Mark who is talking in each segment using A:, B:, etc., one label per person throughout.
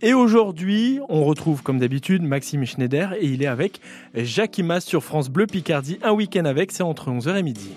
A: Et aujourd'hui, on retrouve comme d'habitude Maxime Schneider et il est avec Jacques sur France Bleu Picardie. Un week-end avec, c'est entre 11h et midi.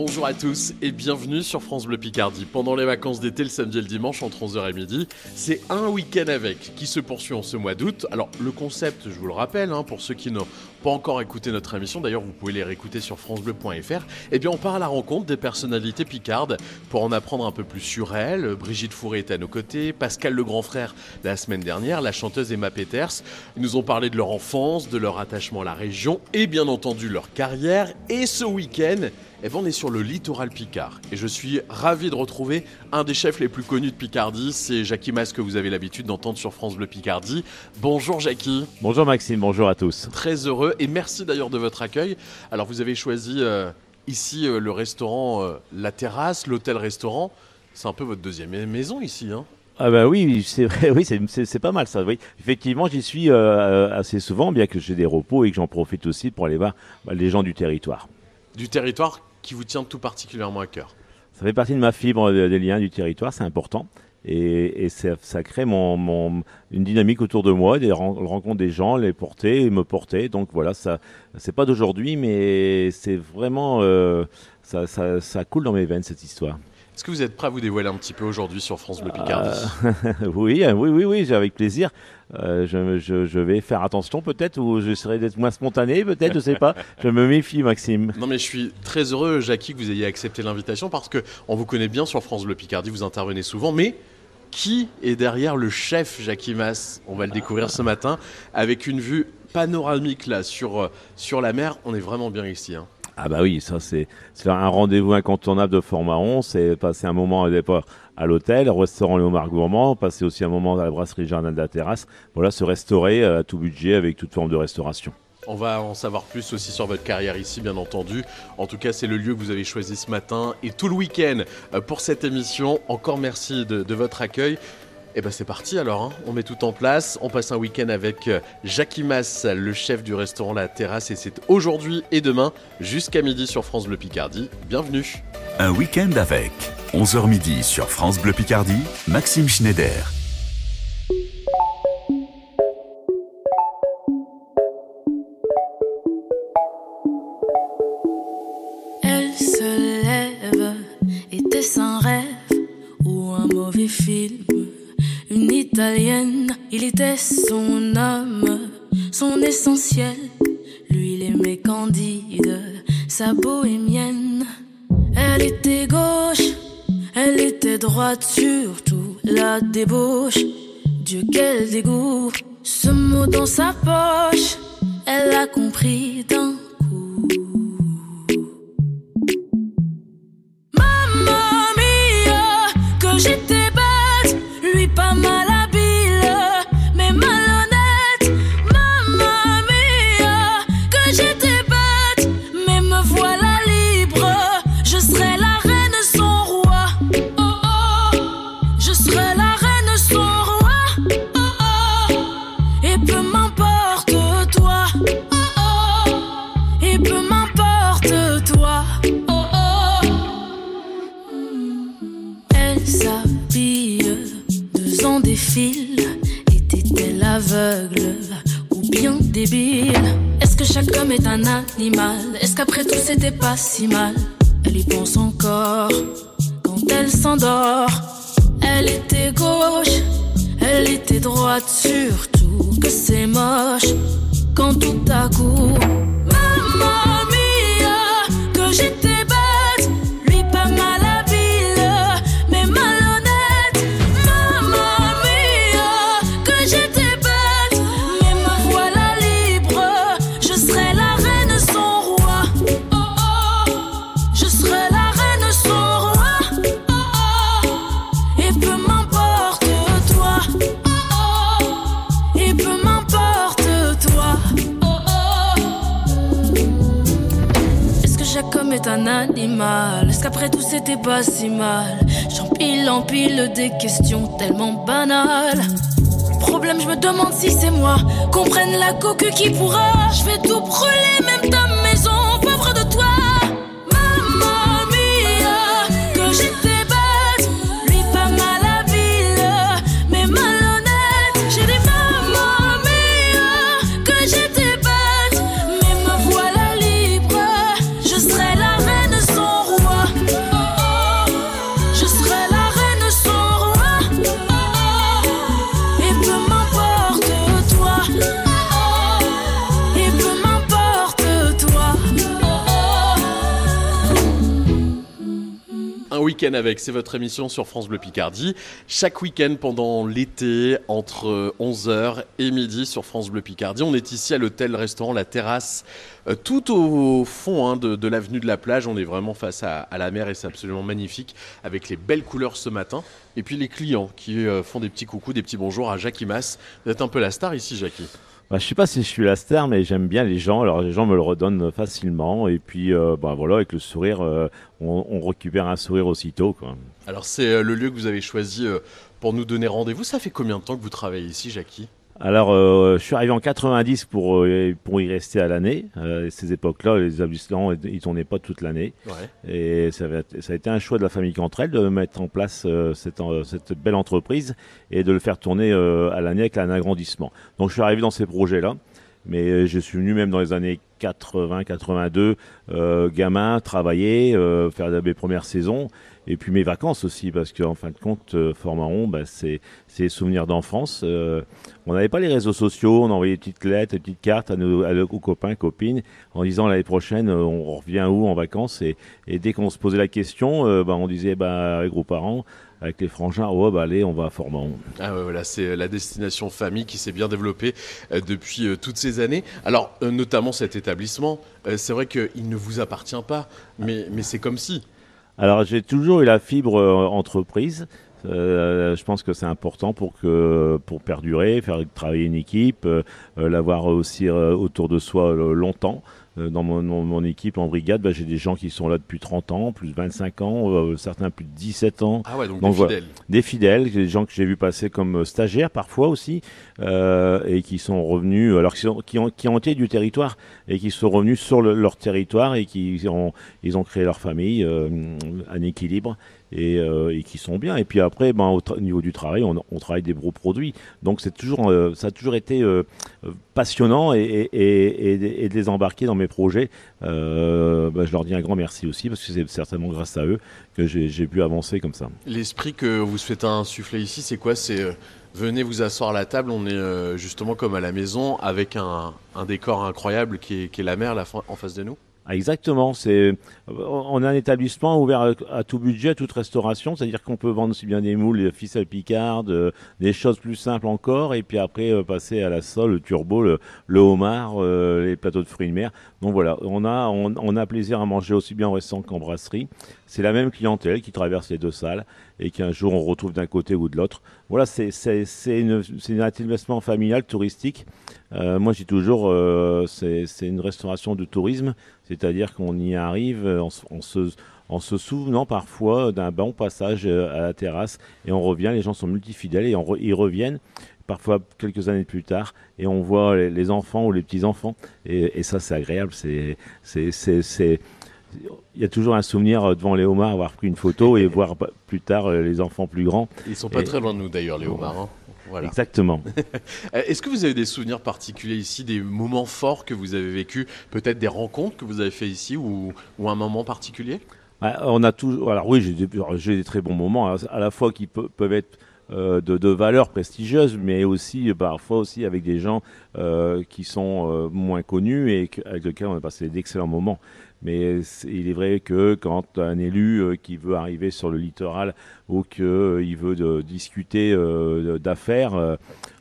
B: Bonjour à tous et bienvenue sur France Bleu Picardie. Pendant les vacances d'été, le samedi et le dimanche entre 11h et midi, c'est un week-end avec qui se poursuit en ce mois d'août. Alors le concept, je vous le rappelle, hein, pour ceux qui n'ont pas encore écouté notre émission, d'ailleurs vous pouvez les réécouter sur francebleu.fr, eh bien on part à la rencontre des personnalités picardes pour en apprendre un peu plus sur elles. Brigitte Fourré est à nos côtés, Pascal le grand frère la semaine dernière, la chanteuse Emma Peters. Ils nous ont parlé de leur enfance, de leur attachement à la région et bien entendu leur carrière. Et ce week-end, eh ben, on est sur le littoral Picard. Et je suis ravi de retrouver un des chefs les plus connus de Picardie. C'est Jackie Mas que vous avez l'habitude d'entendre sur France Bleu Picardie. Bonjour Jackie.
C: Bonjour Maxime, bonjour à tous.
B: Très heureux et merci d'ailleurs de votre accueil. Alors vous avez choisi euh, ici euh, le restaurant euh, La Terrasse, l'hôtel-restaurant. C'est un peu votre deuxième maison ici. Hein
C: ah bah oui, c'est vrai, oui, c'est pas mal ça. Oui. Effectivement, j'y suis assez souvent, bien que j'ai des repos et que j'en profite aussi pour aller voir bah, les gens du territoire.
B: Du territoire qui vous tient tout particulièrement à cœur
C: Ça fait partie de ma fibre des liens du territoire, c'est important. Et, ça, crée mon, une dynamique autour de moi, des rencontres des gens, les porter et me porter. Donc voilà, ça, c'est pas d'aujourd'hui, mais c'est vraiment, euh, ça, ça, coule dans mes veines cette histoire.
B: Est-ce que vous êtes prêt à vous dévoiler un petit peu aujourd'hui sur France Bleu Picardie?
C: Euh, Oui, oui, oui, oui, avec plaisir. Euh, je, vais faire attention peut-être ou j'essaierai d'être moins spontané peut-être, je sais pas. Je me méfie Maxime.
B: Non mais je suis très heureux Jackie que vous ayez accepté l'invitation parce que on vous connaît bien sur France Bleu Picardie, vous intervenez souvent mais qui est derrière le chef Jackie Mass On va le découvrir ce matin avec une vue panoramique là sur, euh, sur la mer. On est vraiment bien ici. Hein.
C: Ah bah oui, ça c'est un rendez-vous incontournable de format 11, c'est passer un moment à départ à l'hôtel, restaurant Léomar Gourmand, passer aussi un moment à la brasserie Jardin de la Terrasse. Voilà, se restaurer à tout budget avec toute forme de restauration.
B: On va en savoir plus aussi sur votre carrière ici, bien entendu. En tout cas, c'est le lieu que vous avez choisi ce matin et tout le week-end euh, pour cette émission. Encore merci de, votre accueil. Et eh ben c'est parti alors, hein. on met tout en place, on passe un week-end avec euh, Jackie Mass, le chef du restaurant La Terrasse, et c'est aujourd'hui et demain jusqu'à midi sur France Bleu Picardie. Bienvenue.
D: Un week-end avec 11h midi sur France Bleu Picardie, Maxime Schneider.
E: Elle se lève, était un rêve ou un mauvais film. Une italienne, il était son âme, son essentiel. Lui, il aimait Candide, sa bohémienne. Elle était gauche elle était droite, surtout la débauche. Dieu, quel dégoût. Ce mot dans sa poche, elle a compris d'un coup. Si mal mal J'empile, empile des questions tellement banales. Problème, je me demande si c'est moi. Comprenne la coque qui pourra. Je vais tout brûler, même
B: c'est votre émission sur France Bleu Picardie. Chaque week-end pendant l'été, entre 11h et midi sur France Bleu Picardie. On est ici à l'hôtel-restaurant La Terrasse, euh, tout au fond hein, de, l'avenue de la plage. On est vraiment face à, la mer et c'est absolument magnifique avec les belles couleurs ce matin. Et puis les clients qui euh, font des petits coucous, des petits bonjours à Jackie Mass. Vous êtes un peu la star ici, Jackie.
C: Bah, je sais pas si je suis la star, mais j'aime bien les gens. Alors les gens me le redonnent facilement. Et puis, euh, bah, voilà, avec le sourire, euh, on, récupère un sourire aussitôt.
B: Alors c'est euh, le lieu que vous avez choisi pour nous donner rendez-vous. Ça fait combien de temps que vous travaillez ici, Jackie?
C: Alors, euh, je suis arrivé en 90 pour, euh, pour y rester à l'année. Euh, ces époques-là, les établissements, ils tournaient pas toute l'année. Ouais. Et ça, ça, a été un choix de la famille Cantrell de mettre en place cette, cette, belle entreprise et de le faire tourner à l'année avec un agrandissement. Donc, je suis arrivé dans ces projets-là. Mais je suis venu même dans les années 80, 82, gamin, travailler, faire mes premières saisons. Et puis mes vacances aussi, parce qu'en fin de compte, euh, Formaron, bah, c'est des souvenirs d'enfance. Euh, on n'avait pas les réseaux sociaux, on envoyait des petites lettres, des petites cartes à nos, à nos copains, copines, en disant l'année prochaine, euh, on revient où en vacances et, dès qu'on se posait la question, bah, on disait bah, avec gros-parents, avec les frangins, oh bah allez, on va à Formaron.
B: Ah voilà, c'est la destination famille qui s'est bien développée depuis toutes ces années. Alors, notamment cet établissement, c'est vrai qu'il ne vous appartient pas, mais, mais c'est comme si.
C: Alors j'ai toujours eu la fibre euh, entreprise. Euh, je pense que c'est important pour que pour perdurer, faire travailler une équipe, euh, l'avoir aussi autour de soi longtemps. Euh, dans mon, équipe en brigade, bah, j'ai des gens qui sont là depuis 30 ans, plus de 25 ans, euh, certains plus de 17 ans.
B: Ah ouais, donc, des fidèles.
C: Des fidèles, des gens que j'ai vu passer comme euh, stagiaires parfois aussi, et qui sont revenus, alors qui, ont, qui, ont, qui ont été du territoire, et qui sont revenus sur leur territoire, et qui ont, ils ont créé leur famille, un équilibre et, euh, et, qui sont bien. Et puis après, ben, au, niveau du travail, on, travaille des gros produits. Donc c'est toujours, euh, ça a toujours été euh, passionnant et, de les embarquer dans mes projets. Ben, je leur dis un grand merci aussi parce que c'est certainement grâce à eux que j'ai pu avancer comme ça.
B: L'esprit que vous souhaitez insuffler ici, c'est quoi? C'est venez vous asseoir à la table, on est justement comme à la maison avec un, décor incroyable qui est, la mer en face de nous
C: ah, exactement. C'est, on a un établissement ouvert à, tout budget, à toute restauration, c'est-à-dire qu'on peut vendre aussi bien des moules, des ficelles picardes, euh, des choses plus simples encore, et puis après euh, passer à la sole, le turbo, le, homard, euh, les plateaux de fruits de mer. Donc voilà, on a, on, a plaisir à manger aussi bien en restaurant qu'en brasserie. C'est la même clientèle qui traverse les deux salles et qu'un jour on retrouve d'un côté ou de l'autre. Voilà, c'est, c'est, c'est, un établissement familial touristique. Moi, j'ai toujours, c'est, c'est une restauration de tourisme. C'est-à-dire qu'on y arrive en, se, en, se, souvenant parfois d'un bon passage euh, à la terrasse et on revient, les gens sont multifidèles et ils reviennent parfois quelques années plus tard et on voit les, enfants ou les petits-enfants et, ça c'est agréable, c'est il y a toujours un souvenir devant les homards, avoir pris une photo et voir plus tard euh, les enfants plus grands.
B: Ils sont pas très loin de nous d'ailleurs, les homards. Hein.
C: Exactement.
B: Euh, est-ce que vous avez des souvenirs particuliers ici, des moments forts que vous avez vécu, peut-être des rencontres que vous avez fait ici ou, un moment particulier?
C: On a tout. Alors oui, j'ai des, très bons moments, hein, à la fois qui peuvent être euh, de, valeurs prestigieuses, mais aussi parfois aussi avec des gens euh, qui sont moins connus et avec lesquels on a passé d'excellents moments. Mais il est vrai que quand un élu euh, qui veut arriver sur le littoral ou qu'il euh, veut discuter euh, d'affaires,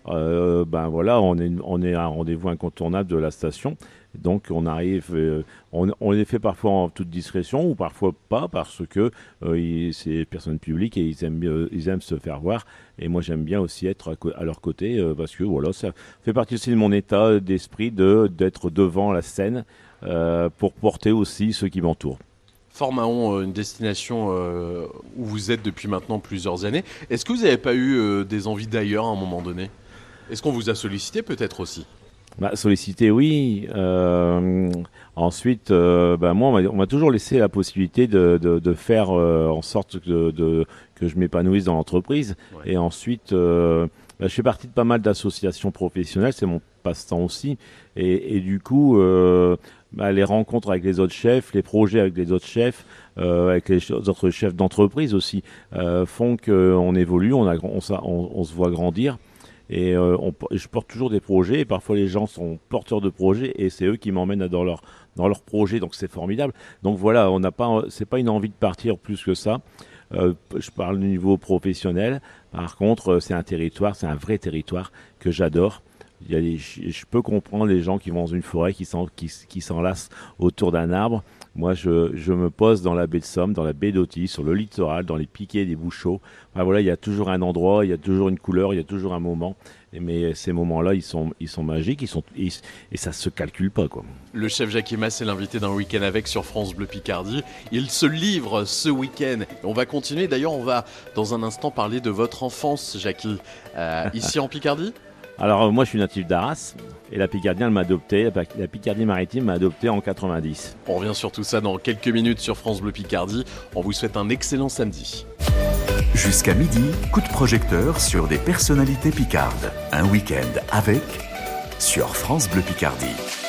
C: ben voilà, on est, à un rendez-vous incontournable de la station. Donc on arrive, on, on, les fait parfois en toute discrétion ou parfois pas parce que c'est des personnes publiques et ils aiment, ils aiment se faire voir. Et moi j'aime bien aussi être à, leur côté parce que voilà, ça fait partie aussi de mon état d'esprit de d'être devant la scène euh, pour porter aussi ceux qui m'entourent.
B: Fort Mahon, euh, une destination euh, où vous êtes depuis maintenant plusieurs années. Est-ce que vous n'avez pas eu des envies d'ailleurs à un moment donné? Est-ce qu'on vous a sollicité peut-être aussi?
C: Bah, sollicité, oui. ensuite, bah, moi, on m'a toujours laissé la possibilité de, faire en sorte que je m'épanouisse dans l'entreprise. Et ensuite, bah, je fais partie de pas mal d'associations professionnelles, c'est mon passe-temps aussi. Et, du coup, bah, les rencontres avec les autres chefs, les projets avec les autres chefs, euh, avec les autres chefs d'entreprise aussi, euh, font qu'on évolue, on, a, on, on, se voit grandir. Et euh, je porte toujours des projets, et parfois les gens sont porteurs de projets, et c'est eux qui m'emmènent dans leur, dans leur projet, donc c'est formidable. Donc voilà, on n'a pas, c'est pas une envie de partir plus que ça. Euh, je parle du niveau professionnel. Par contre, euh, c'est un territoire, c'est un vrai territoire que j'adore. Je peux comprendre les gens qui vont dans une forêt, qui s'enlacent autour d'un arbre. Moi, je, me pose dans la baie de Somme, dans la baie d'Autis, sur le littoral, dans les piquets des Bouchots. Enfin, voilà, il y a toujours un endroit, il y a toujours une couleur, il y a toujours un moment. Mais ces moments-là, ils sont, ils sont magiques, ils sont, et ça se calcule pas, quoi.
B: Le chef Jackie Mass est l'invité d'un week-end avec sur France Bleu Picardie. Il se livre ce week-end. On va continuer. D'ailleurs, on va dans un instant parler de votre enfance, Jackie, Euh, ici en Picardie?
C: Alors, euh, moi, je suis natif d'Arras, et la Picardie, elle m'a adopté, la Picardie maritime m'a adopté en 90.
B: On revient sur tout ça dans quelques minutes sur France Bleu Picardie. On vous souhaite un excellent samedi.
D: Jusqu'à midi, coup de projecteur sur des personnalités picardes. Un week-end avec sur France Bleu Picardie.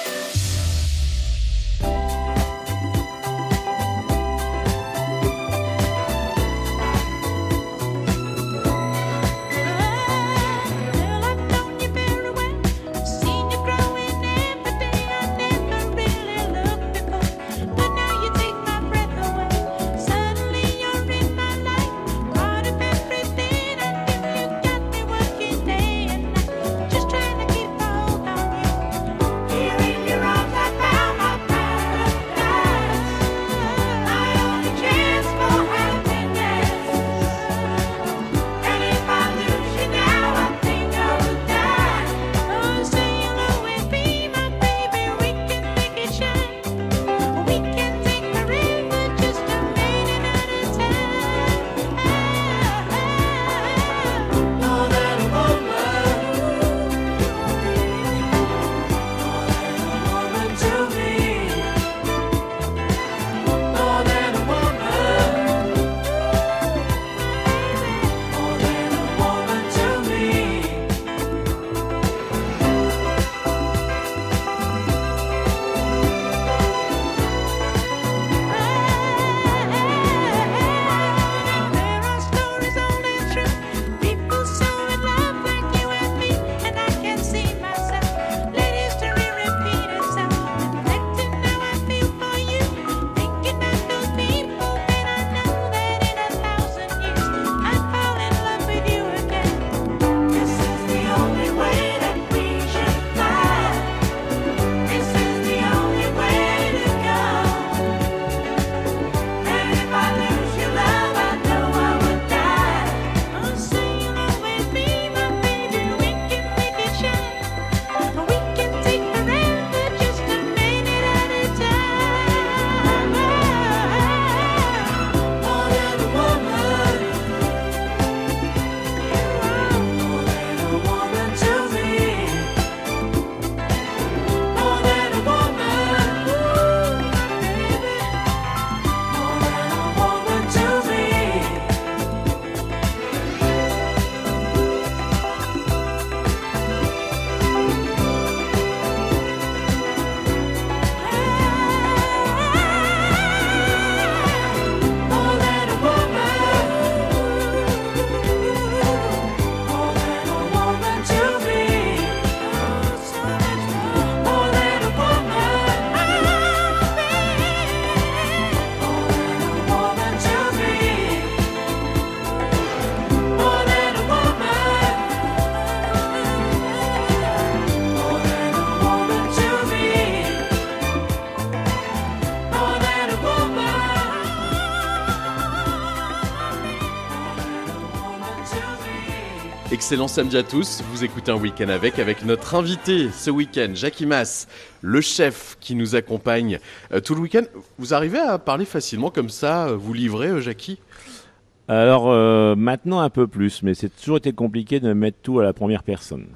B: Excellent samedi à tous. Vous écoutez un week-end avec, avec notre invité ce week-end, Jackie Mass, le chef qui nous accompagne euh, tout le week-end. Vous arrivez à parler facilement comme ça, euh, vous livrez, euh, Jackie?
C: Alors, maintenant un peu plus, mais c'est toujours été compliqué de mettre tout à la première personne.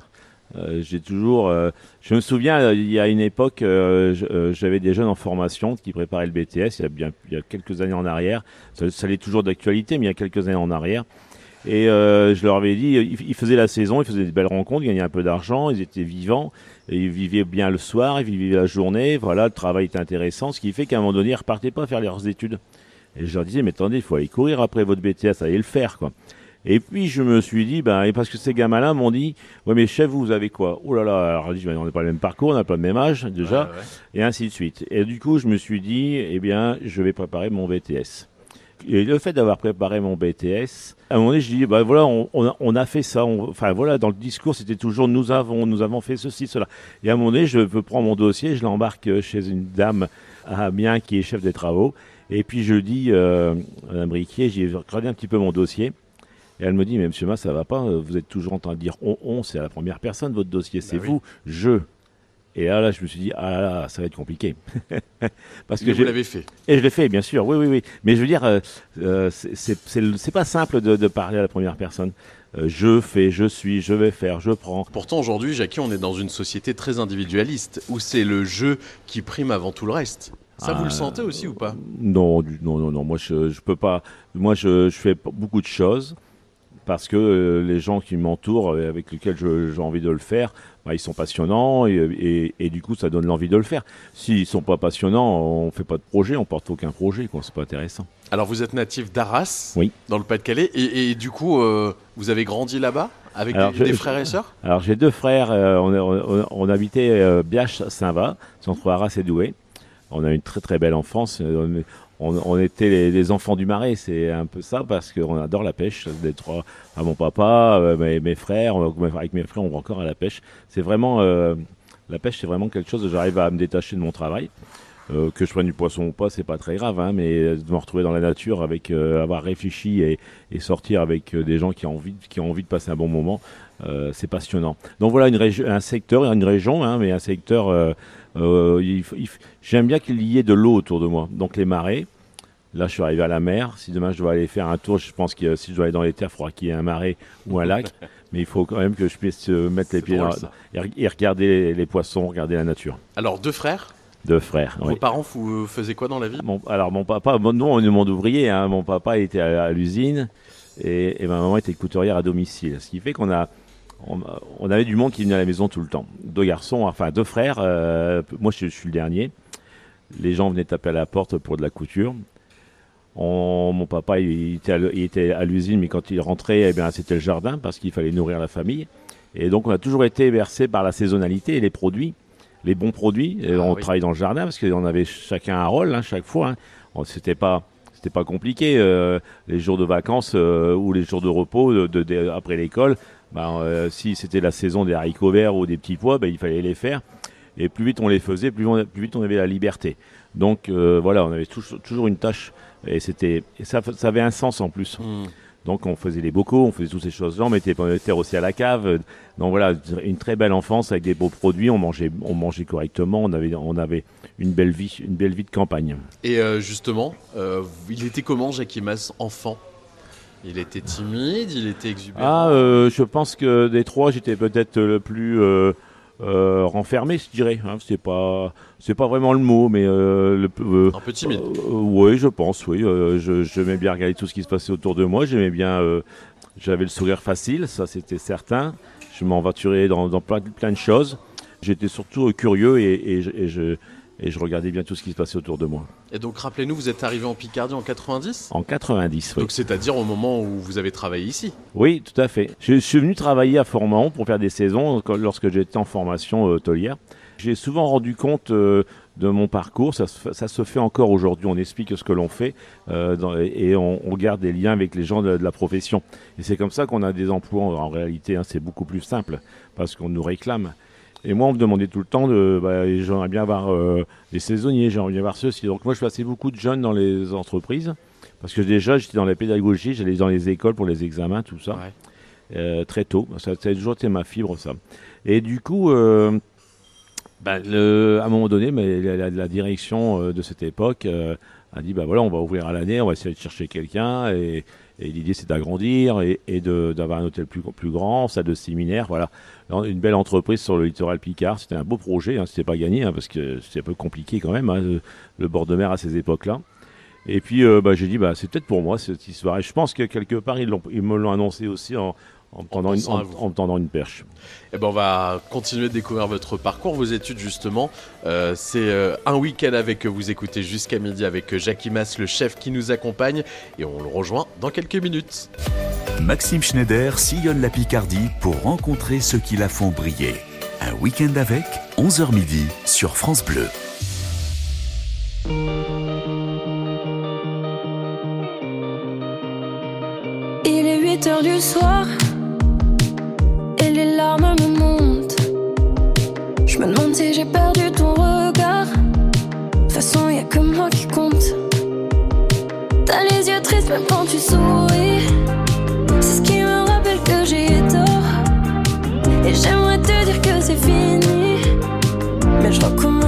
C: J'ai toujours, je me souviens, il y a une époque, j'avais des jeunes en formation qui préparaient le BTS, il y a bien, il y a quelques années en arrière. Ça, ça l'est toujours d'actualité, mais il y a quelques années en arrière. Et euh, je leur avais dit, ils, faisaient la saison, ils faisaient des belles rencontres, ils gagnaient un peu d'argent, ils étaient vivants, et ils vivaient bien le soir, ils vivaient la journée, voilà, le travail était intéressant, ce qui fait qu'à un moment donné, ils repartaient pas faire leurs études. Et je leur disais, mais attendez, il faut aller courir après votre BTS, allez le faire, quoi. Et puis je me suis dit, ben, et parce que ces gamins-là m'ont dit, ouais mais chef, vous avez quoi? Oh là là, alors je dis, ben, on n'a pas le même parcours, on n'a pas le même âge déjà,
B: Ouais, ouais.
C: et ainsi de suite. Et du coup, je me suis dit, eh bien, je vais préparer mon BTS. Et le fait d'avoir préparé mon BTS, à un moment donné, je dis, bah voilà, on, on a, on a fait ça. on- enfin voilà, dans le discours, c'était toujours nous avons, nous avons fait ceci, cela. Et à un moment donné, je prendre mon dossier, je l'embarque euh, chez une dame à Amiens qui est chef des travaux. Et puis je dis, euh, Madame Briquier, j'ai regardé un petit peu mon dossier. Et elle me dit, mais monsieur Mas, ça va pas, euh, vous êtes toujours en train de dire on, on, c'est à la première personne votre dossier, c'est
B: oui.
C: vous, je. Et là, là, je me suis dit, ah là, là, ça va être compliqué. Parce
B: Mais
C: que
B: vous
C: j'ai-
B: l'avez fait.
C: et je l'ai fait, bien sûr, oui, oui, oui. Mais je veux dire, euh, euh, c'est- pas simple de, de parler à la première personne. Euh, je fais, je suis, je vais faire, je prends.
B: Pourtant, aujourd'hui, Jackie, on est dans une société très individualiste, où c'est le jeu qui prime avant tout le reste. Ça, vous le sentez aussi ou pas?
C: Non, non, non, non. Moi, je, je peux pas. Moi, je, je fais beaucoup de choses parce que euh, les gens qui m'entourent, euh, avec lesquels j'ai envie de le faire, bah, ils sont passionnants et, et- et du coup, ça donne l'envie de le faire. S'ils sont pas passionnants, on fait pas de projet, on porte aucun projet, quoi. C'est pas intéressant.
B: Alors, vous êtes natif d'Arras,
C: Oui.
B: dans le Pas-de-Calais, et, et du coup, euh, vous avez grandi là-bas avec
C: Alors,
B: des, frères et sœurs?
C: Alors j'ai deux frères, on, on- on habitait Biache-Saint-Va, c'est entre Arras et Douai. On a une très très belle enfance. On, était les, enfants du marais, c'est un peu ça parce qu'on adore la pêche. Des trois, à mon papa, euh, mes, mes frères, avec mes frères, on va encore à la pêche. C'est vraiment euh, la pêche, c'est vraiment quelque chose. J'arrive à me détacher de mon travail. Euh, que je prenne du poisson ou pas, c'est pas très grave, hein, mais de me retrouver dans la nature avec avoir réfléchi et, sortir avec des gens qui ont envie, qui ont envie de passer un bon moment, c'est passionnant. Donc voilà une un secteur, une région, hein, mais un secteur. J'aime bien qu'il y ait de l'eau autour de moi. Donc les marais. Là, je suis arrivé à la mer. Si demain je dois aller faire un tour, je pense que si je dois aller dans les terres, il faudra qu'il y ait un marais ou un lac. Mais il faut quand même que je puisse euh, mettre les pieds
B: drôle,
C: dans, et, re- et regarder les, les poissons, regarder la nature.
B: Alors, deux frères?
C: Deux frères.
B: Vos
C: oui.
B: parents, vous faisiez quoi dans la vie?
C: Mon- alors mon papa, bon, nous on est monde ouvrier, hein, mon papa était à, à l'usine et, et ma maman était couturière à domicile. Ce qui fait qu'on a, on, on avait du monde qui venait à la maison tout le temps. Deux garçons, enfin deux frères, euh, moi je, je suis le dernier. Les gens venaient taper à la porte pour de la couture. On- mon papa il était à, l'usine, mais quand il rentrait, eh bien, c'était le jardin parce qu'il fallait nourrir la famille. Et donc on a toujours été versé par la saisonnalité et les produits, les bons produits. Et
B: Ah
C: on
B: oui.
C: travaille dans le jardin parce qu'on avait chacun un rôle hein, chaque fois. hein. C'était pas c'était pas compliqué. euh, les jours de vacances euh, ou les jours de repos de, de- de- après l'école, ben, euh, si c'était la saison des haricots verts ou des petits pois, ben, il fallait les faire. Et plus vite on les faisait, plus, on- plus vite on avait la liberté. Donc voilà, on avait toujours une tâche et c'était ça, ça avait un sens en plus.
B: Hmm.
C: Donc on faisait les bocaux, on faisait toutes ces choses-là, on mettait on était aussi à la cave. Donc voilà, une très belle enfance avec des beaux produits. On mangeait, on mangeait correctement. On avait, on avait une belle vie, une belle vie de campagne.
B: Et euh, justement, euh, il était comment Jackie Mas enfant? Il était timide, il était exubérant?
C: Ah, euh, je pense que des trois, j'étais peut-être le plus euh, renfermé, je dirais. Hein. C'est pas, c'est pas vraiment le mot, mais euh, le, euh,
B: Un peu timide.
C: Euh, oui, je pense, oui. Je- J'aimais bien regarder tout ce qui se passait autour de moi. J'aimais bien. J'avais le sourire facile, ça c'était certain. Je m'envaturais dans, dans plein, plein de choses. J'étais surtout curieux et, et je, et je- et je regardais bien tout ce qui se passait autour de moi.
B: Et donc rappelez-nous, vous êtes arrivé en Picardie en 90
C: En 90, oui.
B: Donc c'est-à-dire au moment où vous avez travaillé ici?
C: Oui, tout à fait. Je suis venu travailler à Formant pour faire des saisons lorsque j'étais en formation euh, hôtelière. J'ai souvent rendu compte euh, de mon parcours. Ça, se fait- ça se fait encore aujourd'hui. On explique ce que l'on fait euh, dans- et on, on garde des liens avec les gens de, de la profession. Et c'est comme ça qu'on a des emplois. En réalité, hein, c'est beaucoup plus simple parce qu'on nous réclame. Et moi, on me demandait tout le temps de, bah, j'aimerais bien avoir euh, des saisonniers, j'aimerais bien avoir ceci. Donc moi, je passais beaucoup de jeunes dans les entreprises parce que déjà, j'étais dans la pédagogie, j'allais dans les écoles pour les examens, tout ça
B: Ouais.
C: euh, très tôt. Ça, ça a toujours été ma fibre, ça. Et du coup, euh, le- à un moment donné, mais la, la- la direction euh, de cette époque a dit, bah voilà, on va ouvrir à l'année, on va essayer de chercher quelqu'un. Et, et l'idée, c'est d'agrandir et, d'avoir un hôtel plus, grand, salle de séminaire, voilà. Une belle entreprise sur le littoral Picard. C'était un beau projet, hein, c'était pas gagné, hein, parce que c'était un peu compliqué quand même, hein, le, bord de mer à ces époques-là. Et puis, euh, bah, j'ai dit, bah, c'est peut-être pour moi cette histoire. Et je pense que quelque part, ils, ils me l'ont annoncé aussi en, en me tendant, une, perche.
B: Et ben on va continuer de découvrir votre parcours, vos études justement. Euh, c'est euh, un week-end avec vous écoutez jusqu'à midi avec euh, Jackie Mas, le chef qui nous accompagne, et on le rejoint dans quelques minutes.
D: Maxime Schneider sillonne la Picardie pour rencontrer ceux qui la font briller. Un week-end avec 11h midi sur France Bleu. Il est 8h du soir.
F: Me demande si j'ai perdu ton regard. De toute façon, y a que moi qui compte. T'as les yeux tristes même quand tu souris. C'est ce qui me rappelle que j'ai tort. Et j'aimerais te dire que c'est fini. Mais je recommence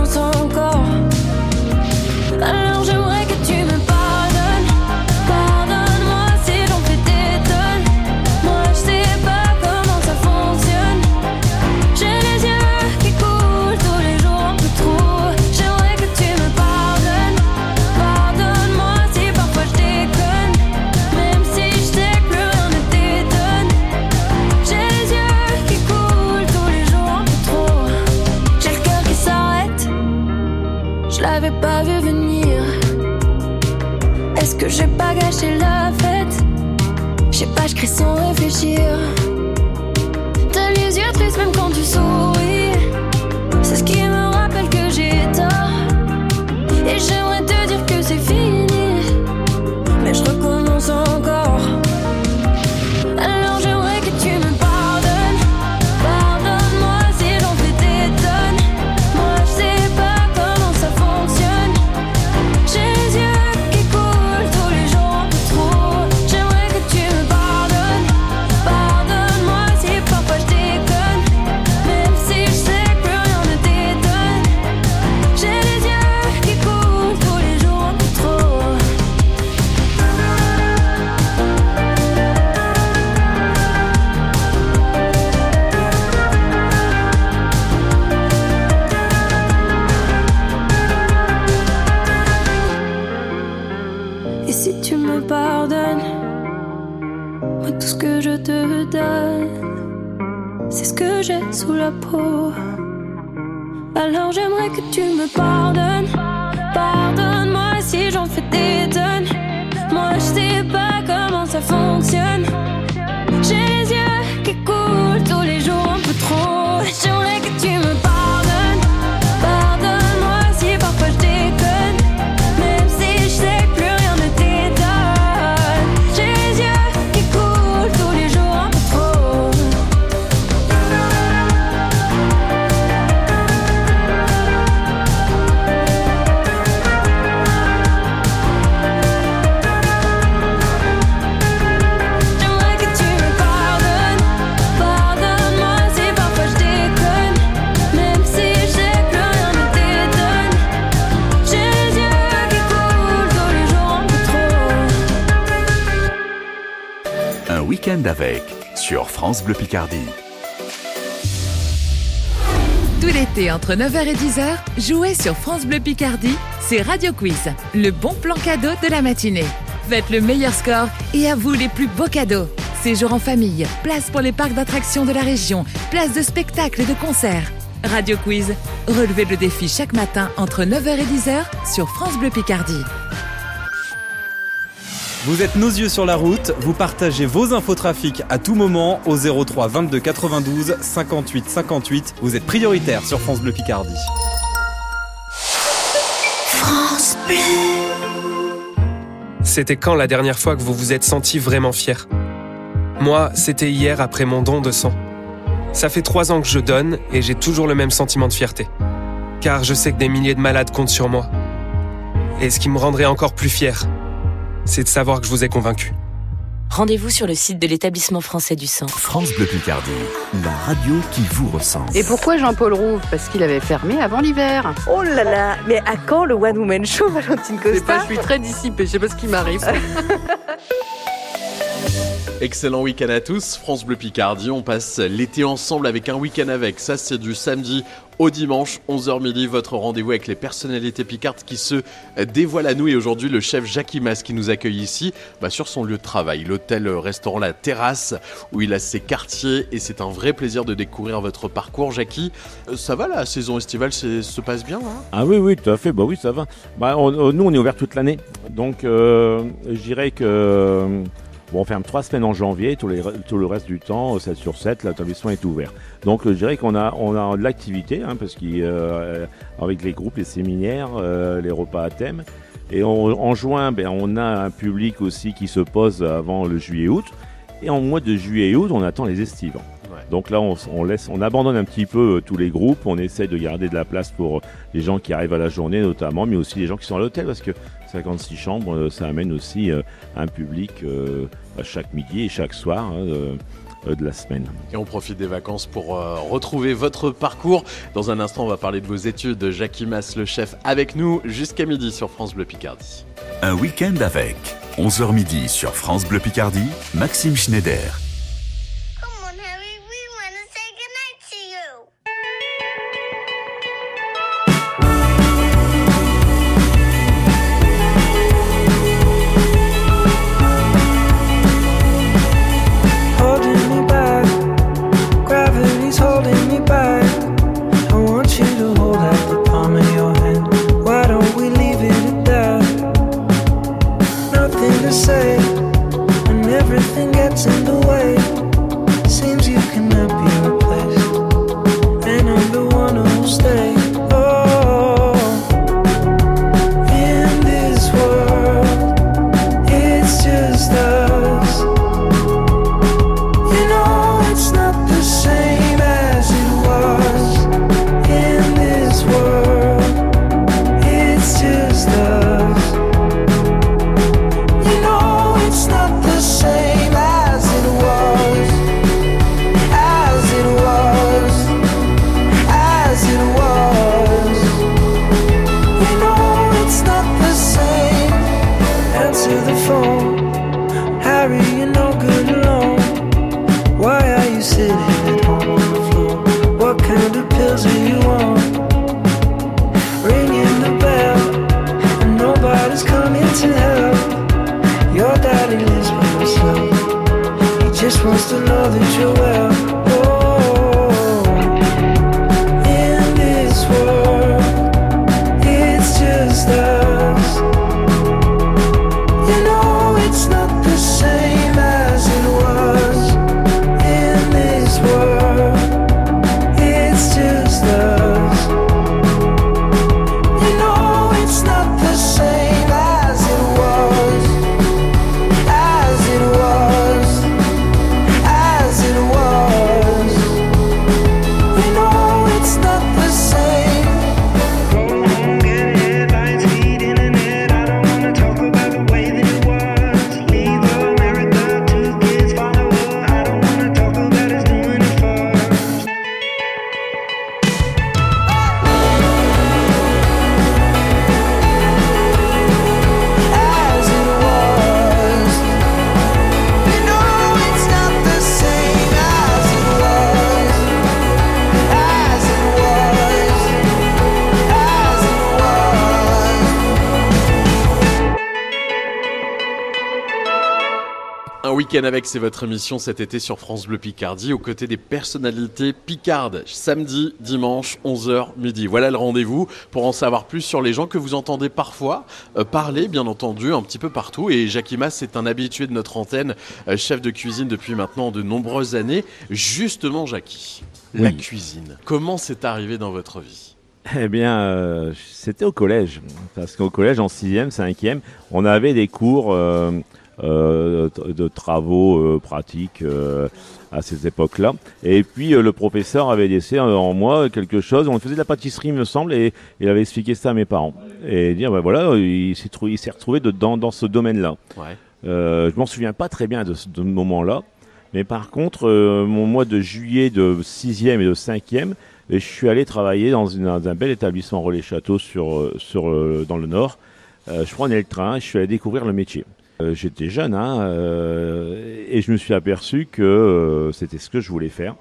G: avec sur France Bleu Picardie.
H: Tout l'été, entre 9h et 10h, jouez sur France Bleu Picardie, c'est Radio Quiz, le bon plan cadeau de la matinée. Faites le meilleur score et à vous les plus beaux cadeaux. Séjour en famille, place pour les parcs d'attractions de la région, place de spectacles et de concerts. Radio Quiz, relevez le défi chaque matin entre 9h et 10h sur France Bleu Picardie.
I: Vous êtes nos yeux sur la route, vous partagez vos infos trafic à tout moment au 03 22 92 58 58. Vous êtes prioritaire sur France Bleu Picardie.
J: C'était quand la dernière fois que vous vous êtes senti vraiment fier? Moi, c'était hier après mon don de sang. Ça fait trois ans que je donne et j'ai toujours le même sentiment de fierté. Car je sais que des milliers de malades comptent sur moi. Et ce qui me rendrait encore plus fier, c'est de savoir que je vous ai convaincu.
K: Rendez-vous sur le site de l'établissement français du sang.
G: France Bleu Picardie, la radio qui vous ressemble.
L: Et pourquoi Jean-Paul Rouve? Parce qu'il avait fermé avant l'hiver.
M: Oh là là, mais à quand le One Woman Show, Valentine
L: Je sais pas,
M: Costa?
L: je suis très dissipée, je sais pas ce qui m'arrive.
B: Excellent week-end à tous, France Bleu Picardie, on passe l'été ensemble avec un week-end avec, ça c'est du samedi au dimanche, 11h midi, votre rendez-vous avec les personnalités picardes qui se dévoilent à nous et aujourd'hui le chef Jackie Mas qui nous accueille ici bah, sur son lieu de travail, l'hôtel restaurant La Terrasse où il a ses quartiers et c'est un vrai plaisir de découvrir votre parcours Jackie. Euh, Ça va la saison estivale se passe bien hein?
C: Ah oui, oui, tout à fait. Bah oui, ça va. Bah, on- nous, on est ouvert toute l'année. Donc, euh, je dirais que. Euh, Bon, on ferme trois semaines en janvier, tout, les, tout le reste du temps, 7 sur 7, l'établissement est ouvert. Donc, euh, je dirais qu'on a, on a de l'activité, hein, parce qu'avec les groupes, les séminaires, euh, les repas à thème. Et en, en juin, ben, on a un public aussi qui se pose avant le juillet-août. Et en mois de juillet et août, on attend les estivants. Donc là, on, on laisse, on abandonne un petit peu euh, tous les groupes. On essaie de garder de la place pour euh, les gens qui arrivent à la journée, notamment, mais aussi les gens qui sont à l'hôtel, parce que 56 chambres, euh, ça amène aussi euh, un public euh, à chaque midi et chaque soir hein, de la semaine.
B: Et on profite des vacances pour euh, retrouver votre parcours. Dans un instant, on va parler de vos études. Jackie Mass, le chef, avec nous jusqu'à midi sur France Bleu Picardie.
N: Un week-end avec 11h midi sur France Bleu Picardie, Maxime Schneider.
B: Week-end avec, c'est votre émission cet été sur France Bleu Picardie, aux côtés des personnalités picardes, samedi, dimanche, 11h, midi. Voilà le rendez-vous pour en savoir plus sur les gens que vous entendez parfois euh, parler, bien entendu, un petit peu partout. Et Jackie Mas est un habitué de notre antenne, euh, chef de cuisine depuis maintenant de nombreuses années. Justement, Jackie, la cuisine, comment c'est arrivé dans votre vie?
C: Eh bien, euh, c'était au collège. Parce qu'au collège, en 6e, 5e, on avait des cours de travaux euh, pratiques euh, à cette époque-là. Et puis, euh, le professeur avait laissé euh, en moi quelque chose. On faisait de la pâtisserie, il me semble, et il avait expliqué ça à mes parents. Et dire, ben voilà, il s'est retrouvé dedans, dans ce domaine-là.
B: Ouais.
C: Euh, je m'en souviens pas très bien de ce de ce moment-là. Mais par contre, euh, mon mois de juillet de 6e et de 5e, et je suis allé travailler dans, une- dans un bel établissement relais château sur, euh, sur, euh, dans le nord. Euh, je prenais le train, je suis allé découvrir le métier. Euh, J'étais jeune hein, euh, et je me suis aperçu que euh, c'était ce que je voulais faire.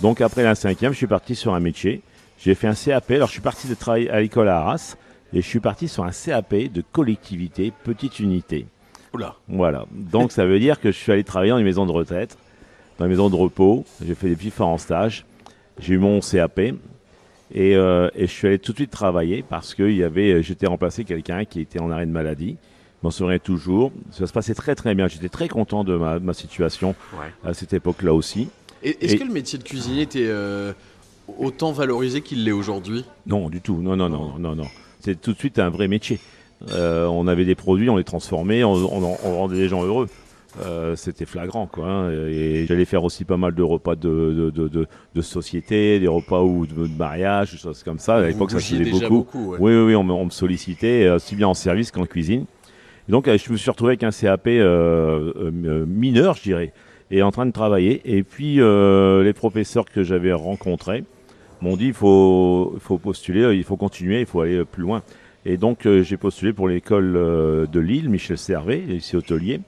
C: Donc après la cinquième, je suis parti sur un métier. J'ai fait un CAP. Alors je suis parti de travailler à l'école à Arras et je suis parti sur un CAP de collectivité petite unité.
B: Oula.
C: Voilà. Donc ça veut dire que je suis allé travailler dans les maisons de retraite, dans les maisons de repos. J'ai fait des différents stages. J'ai eu mon CAP et, euh, et je suis allé tout de suite travailler parce que il y avait, j'étais remplacé quelqu'un qui était en arrêt de maladie. M'en souviens toujours. Ça se passait très très bien. J'étais très content de ma, de ma situation
B: Ouais.
C: à cette époque-là aussi.
B: Est-ce
C: Et-
B: que le métier de cuisinier était euh, autant valorisé qu'il l'est aujourd'hui?
C: Non, du tout. Non, non, non, non, non. C'est tout de suite un vrai métier. Euh, on avait des produits, on les transformait, on, on, on rendait les gens heureux. euh, c'était flagrant. Quoi, hein. Et j'allais faire aussi pas mal de repas de, de, de, de, de société, des repas ou de, de mariage, des choses comme ça. À l'époque, ça se faisait beaucoup.
B: beaucoup, ouais.
C: Oui, oui, oui, on me, on me sollicitait, aussi bien en service qu'en cuisine. Et donc, euh, je me suis retrouvé avec un CAP euh, euh, mineur, je dirais, et en train de travailler. Et puis, euh, les professeurs que j'avais rencontrés m'ont dit il faut, faut postuler, il faut continuer, il faut aller plus loin. Et donc, euh, j'ai postulé pour l'école euh, de Lille, Michel Servet, ici hôtelier.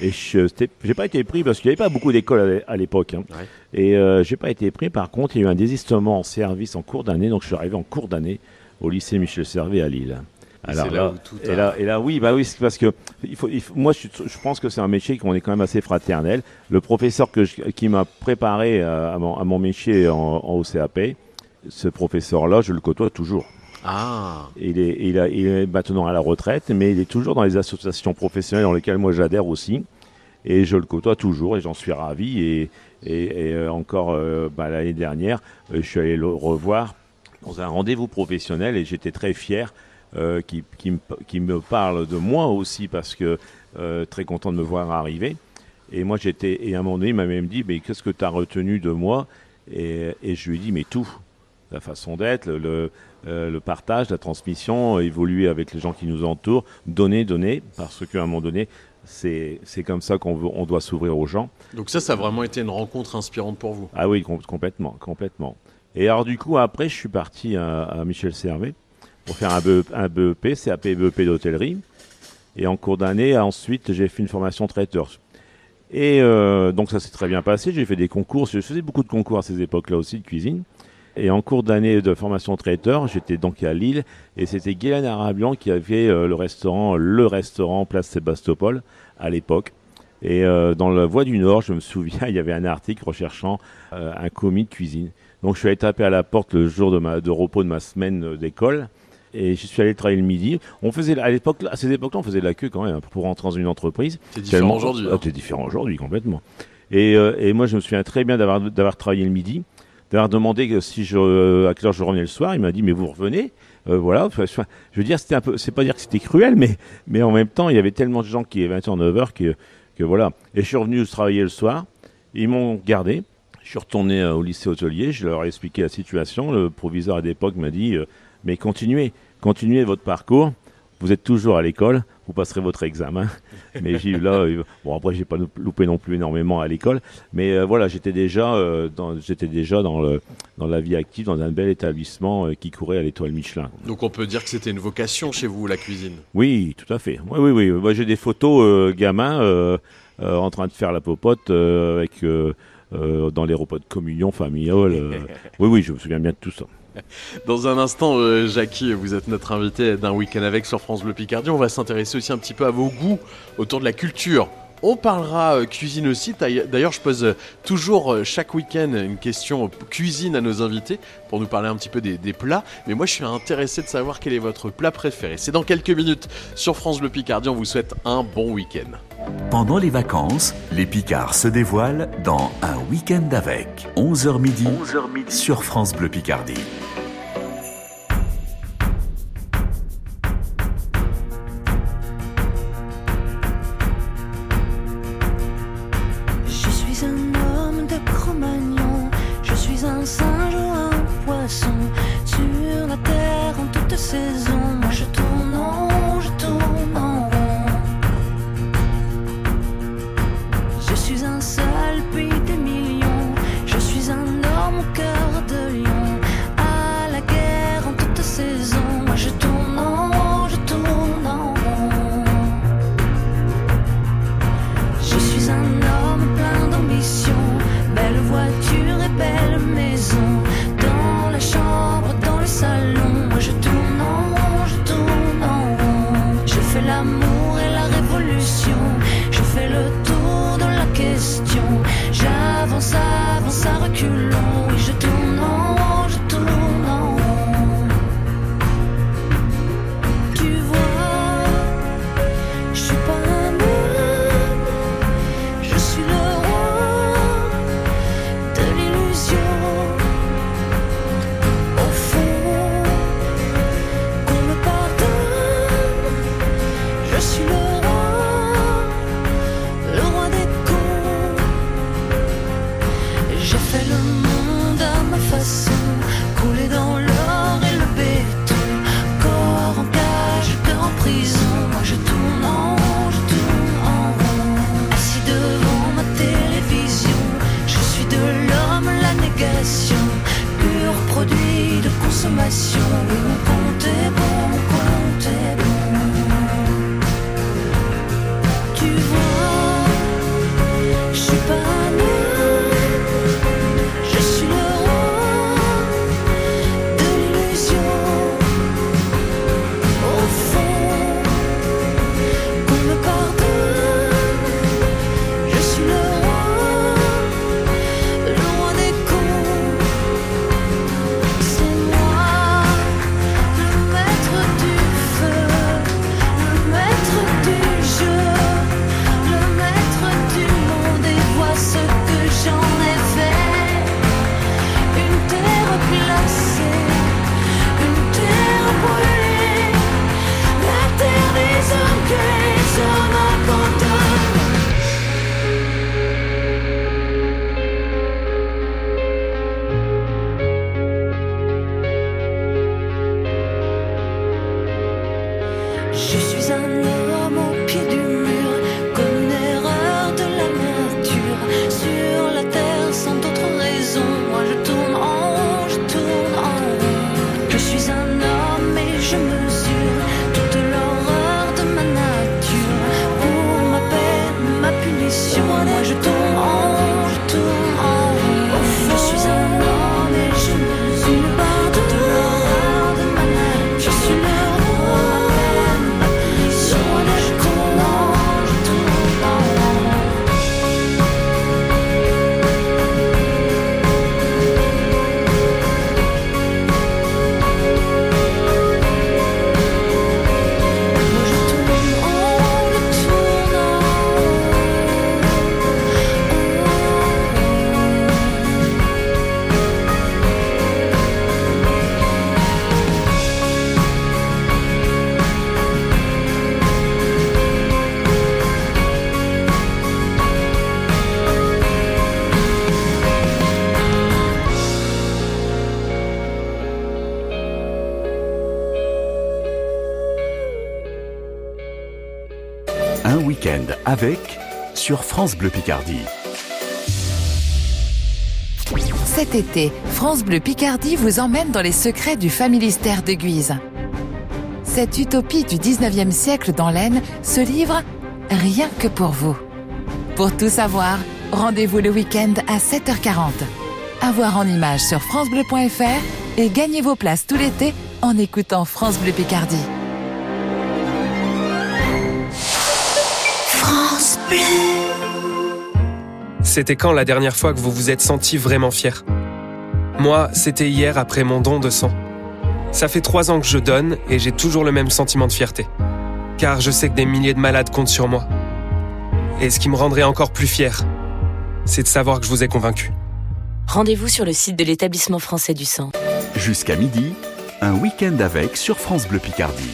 C: Et je n'ai pas été pris parce qu'il n'y avait pas beaucoup d'écoles à, à l'époque. hein. Et euh, j'ai pas été pris. Par contre, il y a eu un désistement en service en cours d'année. Donc, je suis arrivé en cours d'année au lycée Michel Servet à Lille.
B: Là tout
C: et là, et là, oui, bah oui, parce que il faut, il faut- moi, je, je pense que c'est un métier qu'on est quand même assez fraternel. Le professeur que je- qui m'a préparé à, à mon, à mon métier en, en OCAP, ce professeur-là, je le côtoie toujours.
B: Ah.
C: Il est, il, a- il est maintenant à la retraite, mais il est toujours dans les associations professionnelles dans lesquelles moi j'adhère aussi. Et je le côtoie toujours et j'en suis ravi. Et, et- et, euh, encore euh, bah, l'année dernière, euh, je suis allé le revoir dans un rendez-vous professionnel et j'étais très fier euh, qu'il me, parle de moi aussi parce que euh, très content de me voir arriver. Et moi j'étais, et à un moment donné, il m'a même dit, mais qu'est-ce que tu as retenu de moi? Et, et je lui ai dit, mais tout la façon d'être, le, le, euh, le partage, la transmission, évoluer avec les gens qui nous entourent, donner, donner, parce qu'à un moment donné, c'est c'est comme ça qu'on on doit s'ouvrir aux gens.
B: Donc ça, ça a vraiment été une rencontre inspirante pour vous?
C: Ah oui, com- complètement, complètement. Et alors du coup, après, je suis parti à, à Michel Servet pour faire un, BE un BEP, CAP BEP d'hôtellerie. Et en cours d'année, ensuite, j'ai fait une formation traiteur. Et euh, donc ça s'est très bien passé. J'ai fait des concours. Je faisais beaucoup de concours à ces époques-là aussi de cuisine. Et en cours d'année de formation traiteur, j'étais donc à Lille et c'était Guylaine Arabian qui avait euh, le restaurant, le restaurant Place Sébastopol à l'époque. Et euh, dans la Voie du Nord, je me souviens, il y avait un article recherchant un commis de cuisine. Donc je suis allé taper à la porte le jour de, ma, de repos de ma semaine d'école et je suis allé travailler le midi. On faisait à l'époque, à ces époques-là, on faisait de la queue quand même pour rentrer dans une entreprise.
B: C'est différent aujourd'hui,
C: Ah,
B: hein.
C: c'est différent aujourd'hui complètement. Et, euh, et moi, je me souviens très bien d'avoir d'avoir travaillé le midi, d'avoir demandé si je euh, à quelle heure je revenais le soir. Il m'a dit mais vous revenez. Euh, voilà. Je veux dire, c'était un peu, c'est pas dire que c'était cruel, mais mais en même temps, il y avait tellement de gens qui avaient 20 h 9 h que que voilà. Et je suis revenu travailler le soir. Ils m'ont gardé. Je suis retourné euh, au lycée hôtelier. Je leur ai expliqué la situation. Le proviseur à l'époque m'a dit euh, mais continuez, continuez votre parcours. Vous êtes toujours à l'école, vous passerez votre examen. Mais j'ai eu là, bon après j'ai pas loupé non plus énormément à l'école, mais euh, voilà j'étais déjà, euh, dans, j'étais déjà dans le dans la vie active dans un bel établissement euh, qui courait à l'étoile Michelin.
B: Donc on peut dire que c'était une vocation chez vous, la cuisine?
C: Oui, tout à fait. Oui, oui, oui. Moi, j'ai des photos gamins euh, en train de faire la popote avec dans les repas de communion familiale. oui, oui, je me souviens bien de tout ça.
B: Dans un instant, euh, Jackie, vous êtes notre invité d'un week-end avec sur France Bleu Picardie. On va s'intéresser aussi un petit peu à vos goûts autour de la culture. On parlera euh, cuisine aussi. D'ailleurs, je pose euh, toujours euh, chaque week-end une question cuisine à nos invités pour nous parler un petit peu des, des plats. Mais moi, je suis intéressé de savoir quel est votre plat préféré. C'est dans quelques minutes sur France Bleu Picardie. On vous souhaite un bon week-end.
O: Pendant les vacances, les Picards se dévoilent dans Un week-end avec 11h midi, sur France Bleu Picardie.
D: Avec sur France Bleu Picardie.
H: Cet été, France Bleu Picardie vous emmène dans les secrets du familistère de Guise. Cette utopie du 19e siècle dans l'Aisne se livre rien que pour vous. Pour tout savoir, rendez-vous le week-end à 7h40. À voir en images sur francebleu.fr et gagnez vos places tout l'été en écoutant France Bleu Picardie.
J: C'était quand la dernière fois que vous vous êtes senti vraiment fier? Moi, c'était hier après mon don de sang. Ça fait trois ans que je donne et j'ai toujours le même sentiment de fierté. Car je sais que des milliers de malades comptent sur moi. Et ce qui me rendrait encore plus fier, c'est de savoir que je vous ai convaincu.
K: Rendez-vous sur le site de l'établissement français du sang.
D: Jusqu'à midi, un week-end avec sur France Bleu Picardie.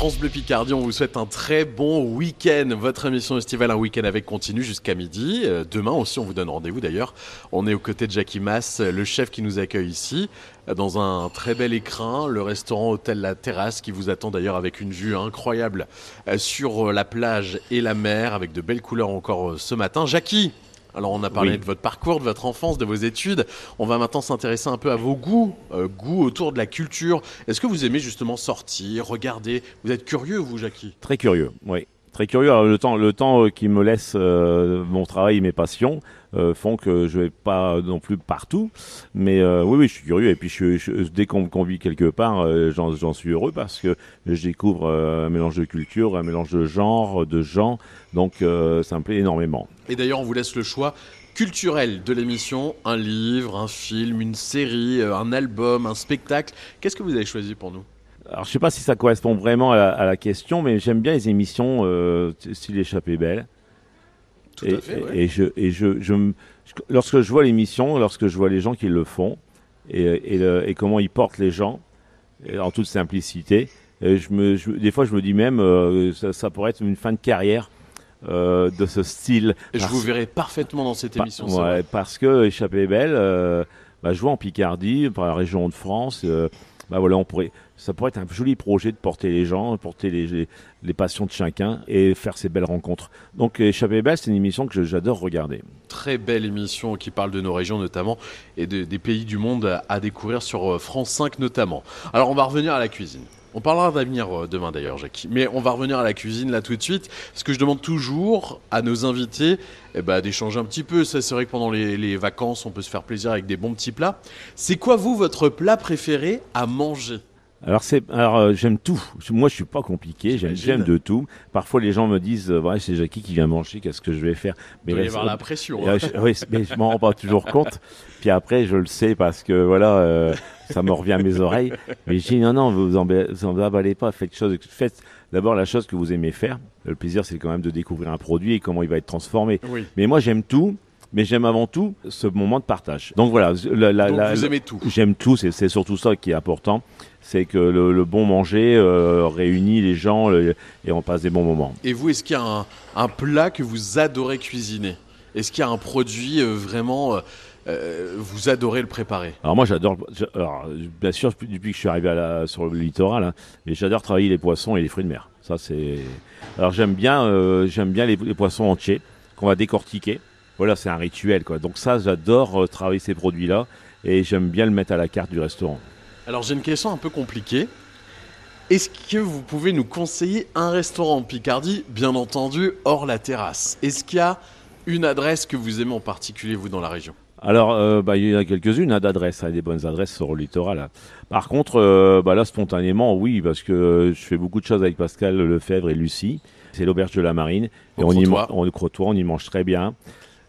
B: France Bleu Picardie, on vous souhaite un très bon week-end. Votre émission estivale, un week-end avec continue jusqu'à midi. Euh, demain aussi, on vous donne rendez-vous d'ailleurs. On est aux côtés de Jackie Mass, le chef qui nous accueille ici, euh, dans un très bel écrin, le restaurant Hôtel La Terrasse, qui vous attend d'ailleurs avec une vue incroyable euh, sur euh, la plage et la mer, avec de belles couleurs encore euh, ce matin. Jackie alors on a parlé
C: Oui.
B: de votre parcours, de votre enfance, de vos études. On va maintenant s'intéresser un peu à vos goûts, euh, goûts autour de la culture. Est-ce que vous aimez justement sortir, regarder? Vous êtes curieux vous, Jackie?
C: Très curieux, oui. Très curieux. Alors, le temps, le temps euh, qui me laisse euh, mon travail mes passions font que je vais pas non plus partout. Mais euh, oui, oui, je suis curieux. Et puis, je, je- dès qu'on me convie quelque part, euh, j'en suis heureux parce que je découvre euh, un mélange de culture, un mélange de genre, de gens. Donc, euh, ça me plaît énormément.
B: Et d'ailleurs, on vous laisse le choix culturel de l'émission, un livre, un film, une série, euh, un album, un spectacle. Qu'est-ce que vous avez choisi pour nous?
C: Alors, je sais pas si ça correspond vraiment à la, à la question, mais j'aime bien les émissions euh, style Échappée belle.
B: Tout
C: et,
B: à fait, ouais.
C: et je, et je, je je- lorsque je vois l'émission, lorsque je vois les gens qui le font et, et, le- et comment ils portent les gens, en toute simplicité, je me, des fois je me dis même euh, ça, ça pourrait être une fin de carrière euh, de ce style.
B: Et je vous verrai parfaitement dans cette émission.
C: ouais, parce que Échappée belle, euh, bah, je vois en Picardie, par la région de France, euh, bah voilà, on pourrait, ça pourrait être un joli projet de porter les gens, porter les, les, passions de chacun et faire ces belles rencontres. Donc Échappée Belle, c'est une émission que j'adore regarder.
B: Très belle émission qui parle de nos régions notamment et de- des pays du monde à, à découvrir sur euh, France 5 notamment. Alors on va revenir à la cuisine. On parlera d'avenir euh, demain d'ailleurs, Jackie. Mais on va revenir à la cuisine là tout de suite. Parce que je demande toujours à nos invités eh ben, d'échanger un petit peu. Ça, c'est vrai que pendant les vacances, on peut se faire plaisir avec des bons petits plats. C'est quoi, vous, votre plat préféré à manger?
C: Alors c'est, alors euh, j'aime tout. Moi, je suis pas compliqué. J'aime, j'aime de tout. Parfois, les gens me disent, euh, ouais, c'est Jackie qui vient manger. Qu'est-ce que je vais faire?
B: Il doit y avoir la pression,
C: Euh,
B: hein.
C: je- oui, mais je m'en rends pas toujours compte. Puis après, je le sais parce que voilà, euh, ça me revient à mes oreilles. Mais je dis non, non, vous emba- vous en emballez pas. Faites chose, faites d'abord la chose que vous aimez faire. Le plaisir, c'est quand même de découvrir un produit et comment il va être transformé.
B: Oui.
C: Mais moi, j'aime tout. Mais j'aime avant tout ce moment de partage. Donc voilà, la- la-
B: Donc
C: la-
B: vous aimez tout.
C: J'aime tout, c'est surtout ça qui est important. C'est que le, le bon manger euh, réunit les gens le- et on passe des bons moments.
B: Et vous, est-ce qu'il y a un, un plat que vous adorez cuisiner? Est-ce qu'il y a un produit euh, vraiment, euh, euh, vous adorez le préparer?
C: Alors moi j'adore, bien sûr depuis que je suis arrivé à la- sur le littoral, hein, mais j'adore travailler les poissons et les fruits de mer. Ça c'est, alors j'aime bien, j'aime bien les, les poissons entiers qu'on va décortiquer. Voilà, c'est un rituel quoi. Donc ça j'adore travailler ces produits-là et j'aime bien le mettre à la carte du restaurant.
B: Alors j'ai une question un peu compliquée. Est-ce que vous pouvez nous conseiller un restaurant en Picardie, bien entendu, hors la terrasse? Est-ce qu'il y a une adresse que vous aimez en particulier, vous, dans la région?
C: Alors, euh, bah, il y en a quelques-unes hein, d'adresses, hein, des bonnes adresses sur le littoral. hein. Par contre, euh, bah, là, spontanément, oui, parce que je fais beaucoup de choses avec Pascal Lefebvre et Lucie. C'est l'auberge de la Marine. Et on y, on, on y mange très bien.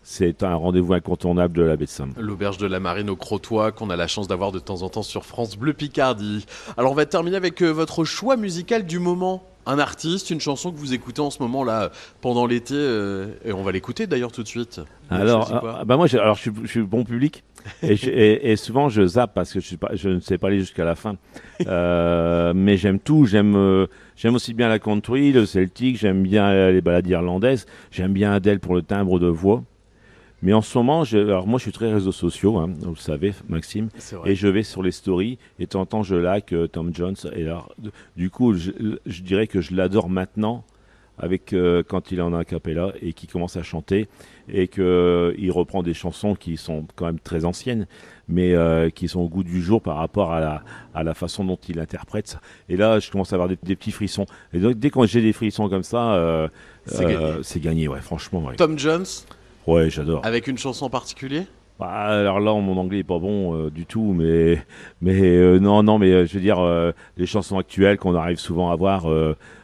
C: C'est un rendez-vous incontournable de la baie de Somme.
B: L'auberge de la Marine au Crotoy, qu'on a la chance d'avoir de temps en temps sur France Bleu Picardie. Alors on va terminer avec euh, votre choix musical du moment. Un artiste, une chanson que vous écoutez en ce moment là pendant l'été, euh, et on va l'écouter d'ailleurs tout de suite. Vous
C: Alors, ah, bah moi, alors, je suis, je suis bon public et, je- et- et souvent je zappe parce que je, suis pas, je ne sais pas aller jusqu'à la fin. Euh, mais j'aime tout. J'aime, j'aime aussi bien la country, le celtique. J'aime bien les balades irlandaises. J'aime bien Adèle pour le timbre de voix. Mais en ce moment, je- alors moi, je suis très réseaux sociaux, hein, vous le savez, Maxime, et je vais sur les stories et de temps en temps, je like euh, Tom Jones. Et alors, du coup, je, je dirais que je l'adore maintenant avec euh, quand il est en a cappella et qui commence à chanter et que euh, il reprend des chansons qui sont quand même très anciennes mais euh, qui sont au goût du jour par rapport à la, à la façon dont il interprète ça. Et là, je commence à avoir des, des petits frissons. Et donc, dès que j'ai des frissons comme ça, euh,
B: C'est
C: euh,
B: gagné.
C: c'est gagné, ouais, franchement. Ouais,
B: Tom Jones,
C: ouais j'adore.
B: avec une chanson en particulier?
C: Bah, alors là, mon anglais est pas bon euh, du tout, mais mais euh, non, non, mais euh, je veux dire les chansons actuelles qu'on arrive souvent à voir,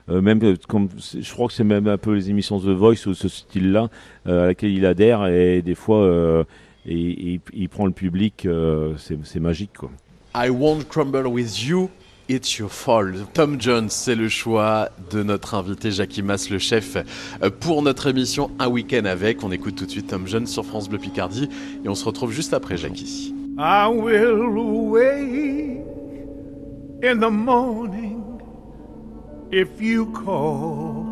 C: même comme je crois que c'est même un peu les émissions The Voice ou ce style-là à laquelle il adhère et des fois et- il, prend le public, c'est c'est magique quoi.
B: I won't crumble with you. It's your fault. Tom Jones, c'est le choix de notre invité Jackie Mass, le chef, euh, pour notre émission Un week-end avec. On écoute tout de suite Tom Jones sur France Bleu Picardie et on se retrouve juste après Jackie.
P: I will wake in the morning if you call,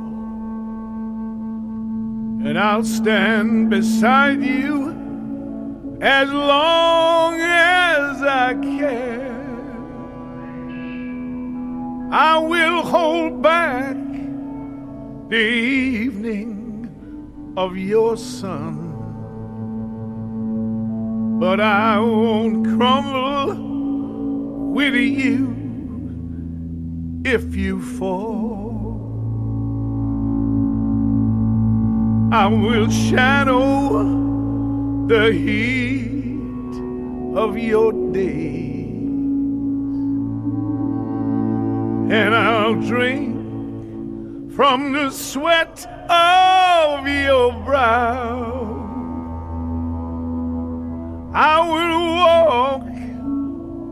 P: and I'll stand beside you as long as I can. I will hold back the evening of your sun. But I won't crumble with you if you fall. I will shadow the heat of your day. And I'll drink from the sweat of your brow. I will walk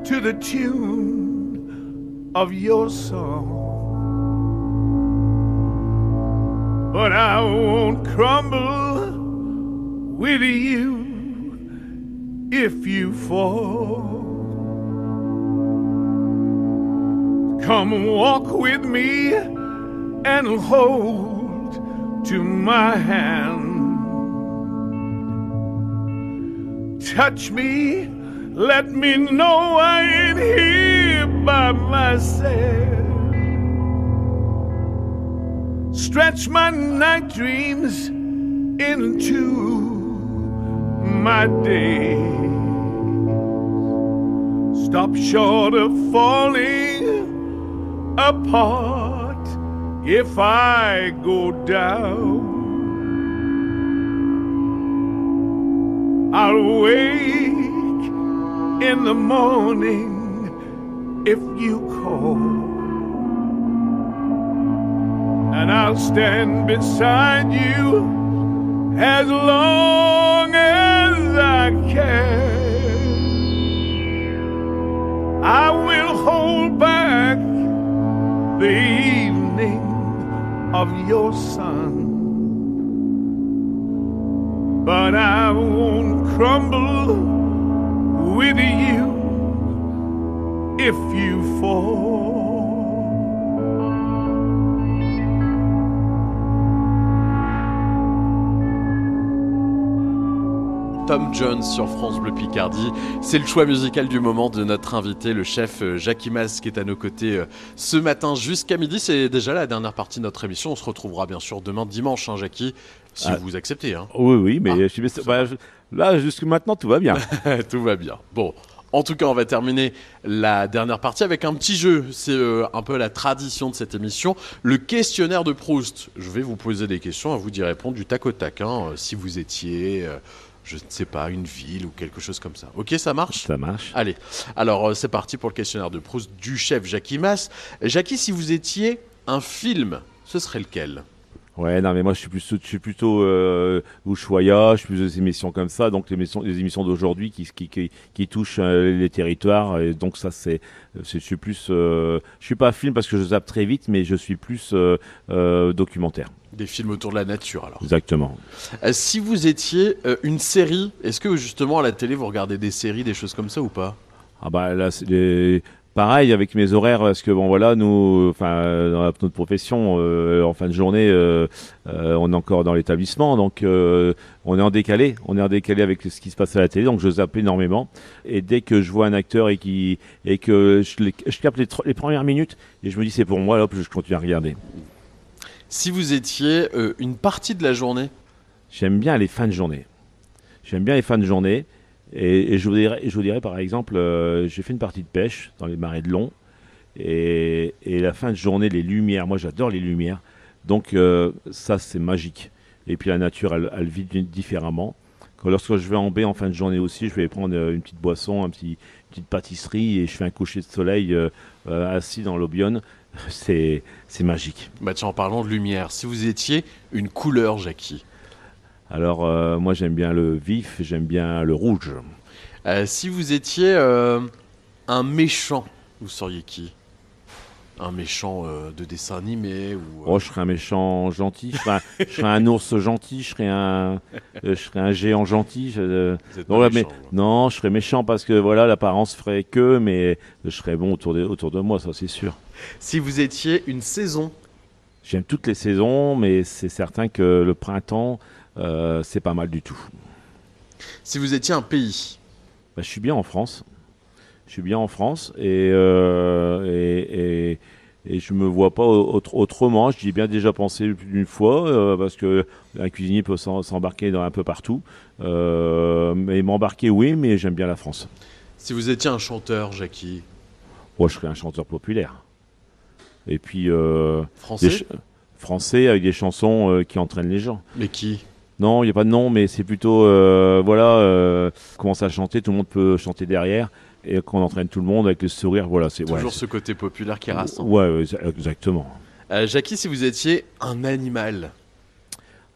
P: to the tune of your song. But I won't crumble with you if you fall. Come walk with me and hold to my hand. Touch me let me know I ain't here by myself. Stretch my night dreams into my day. Stop short of falling apart if I go down. I'll wake in the morning if you call. And I'll stand beside you as long as I can. I will hold back the evening of your sun. But I won't crumble with you if you fall.
B: Tom Jones sur France Bleu Picardie. C'est le choix musical du moment de notre invité, le chef euh, Jackie Mas, qui est à nos côtés euh, ce matin jusqu'à midi. C'est déjà la dernière partie de notre émission. On se retrouvera bien sûr demain dimanche, hein, Jackie, si
C: Ah.
B: vous acceptez. Hein.
C: Oui, oui, mais je suis- bah, je- là, jusque maintenant, tout va bien.
B: Tout va bien. Bon. En tout cas, on va terminer la dernière partie avec un petit jeu. C'est euh, un peu la tradition de cette émission. Le questionnaire de Proust. Je vais vous poser des questions, à vous d'y répondre du tac au tac. hein. Si vous étiez, euh, je ne sais pas, une ville ou quelque chose comme ça. Ok, ça marche?
C: Ça marche.
B: Allez, alors euh, c'est parti pour le questionnaire de Proust du chef Jackie Mas. Jackie, si vous étiez un film, ce serait lequel?
C: Ouais, non, mais moi, je suis plutôt, je suis plutôt euh, Ushuaïa, je suis plus des émissions comme ça, donc les émissions, les émissions d'aujourd'hui qui, qui, qui, qui touchent euh, les territoires, et donc ça, c'est, c'est- je suis plus, euh, je suis pas film parce que je zappe très vite, mais je suis plus euh, euh, documentaire.
B: Des films autour de la nature, alors.
C: Exactement.
B: Euh, si vous étiez une série, est-ce que justement à la télé vous regardez des séries, des choses comme ça ou pas?
C: Ah bah là, c'est les- pareil avec mes horaires, parce que bon voilà, nous, enfin dans notre profession, euh, en fin de journée, euh, euh, on est encore dans l'établissement, donc euh, on est en décalé, on est en décalé avec ce qui se passe à la télé, donc je zappe énormément. Et dès que je vois un acteur et qui et que je, capte les, premières minutes et je me dis c'est pour moi, là, hop, je continue à regarder.
B: Si vous étiez euh, une partie de la journée,
C: J'aime bien les fins de journée. J'aime bien les fins de journée. Et, je, vous dirais, par exemple, euh, j'ai fait une partie de pêche dans les marais de Long. Et, la fin de journée, les lumières, moi j'adore les lumières. Donc euh, ça, c'est magique. Et puis la nature, elle, vit di- différemment. Quand, lorsque je vais en baie en fin de journée aussi, je vais prendre euh, une petite boisson, un petit, une petite pâtisserie et je fais un coucher de soleil assis dans. C'est c'est magique.
B: bah tiens, en parlant de lumière, si vous étiez une couleur, Jackie,
C: Alors euh, moi j'aime bien le vif, j'aime bien le rouge.
B: Euh, si vous étiez euh, un méchant, vous seriez qui? Un méchant de dessin animé ou
C: Oh, je serais un méchant gentil. Je serais un, je serais un ours gentil. Je serais un, je serais un géant gentil. Je,
B: Vous êtes
C: non,
B: pas
C: ouais, mais,
B: méchant,
C: non, je serais méchant parce que voilà, l'apparence ferait que, mais je serais bon autour de, autour de moi, ça c'est sûr.
B: Si vous étiez une saison,
C: J'aime toutes les saisons, mais c'est certain que le printemps, euh, c'est pas mal du tout.
B: si vous étiez un pays,
C: Bah, je suis bien en France. Je suis bien en France et, euh, et, et, et je me vois pas autre- autrement. J'y ai bien déjà pensé plus d'une fois euh, parce que un cuisinier peut s'embarquer dans un peu partout. Mais m'embarquer, oui, mais j'aime bien la France.
B: si vous étiez un chanteur, Jackie,
C: Moi, je serais un chanteur populaire. Et puis euh,
B: Français
C: ch- français avec des chansons euh, qui entraînent les gens.
B: mais qui?
C: Non, il n'y a pas de nom, mais c'est plutôt, euh, voilà, euh, commence à chanter, tout le monde peut chanter derrière, et qu'on entraîne tout le monde avec le sourire, voilà, c'est ouais,
B: Toujours
C: c'est-
B: ce côté populaire qui rassemble.
C: Ouais, ouais, exa- exactement.
B: Euh, Jackie, si vous étiez un animal,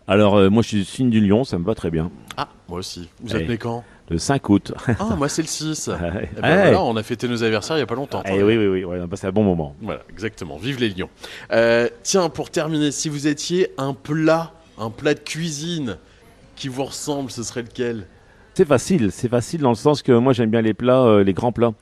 C: Alors, moi, je suis du signe du lion, ça me va très bien.
B: ah, moi aussi. Vous
C: Eh,
B: êtes né quand?
C: Le 5 août.
B: Ah, moi c'est le 6.
C: Ouais.
B: Eh ben
C: Ouais.
B: voilà, on a fêté nos anniversaires il y a pas longtemps.
C: Eh oui, oui, oui, ouais, on a passé un bon moment.
B: Voilà, exactement. Vive les lions. Euh, tiens, pour terminer, si vous étiez un plat, un plat de cuisine qui vous ressemble, ce serait lequel?
C: C'est facile, c'est facile dans le sens que moi, j'aime bien les plats, euh, les grands plats.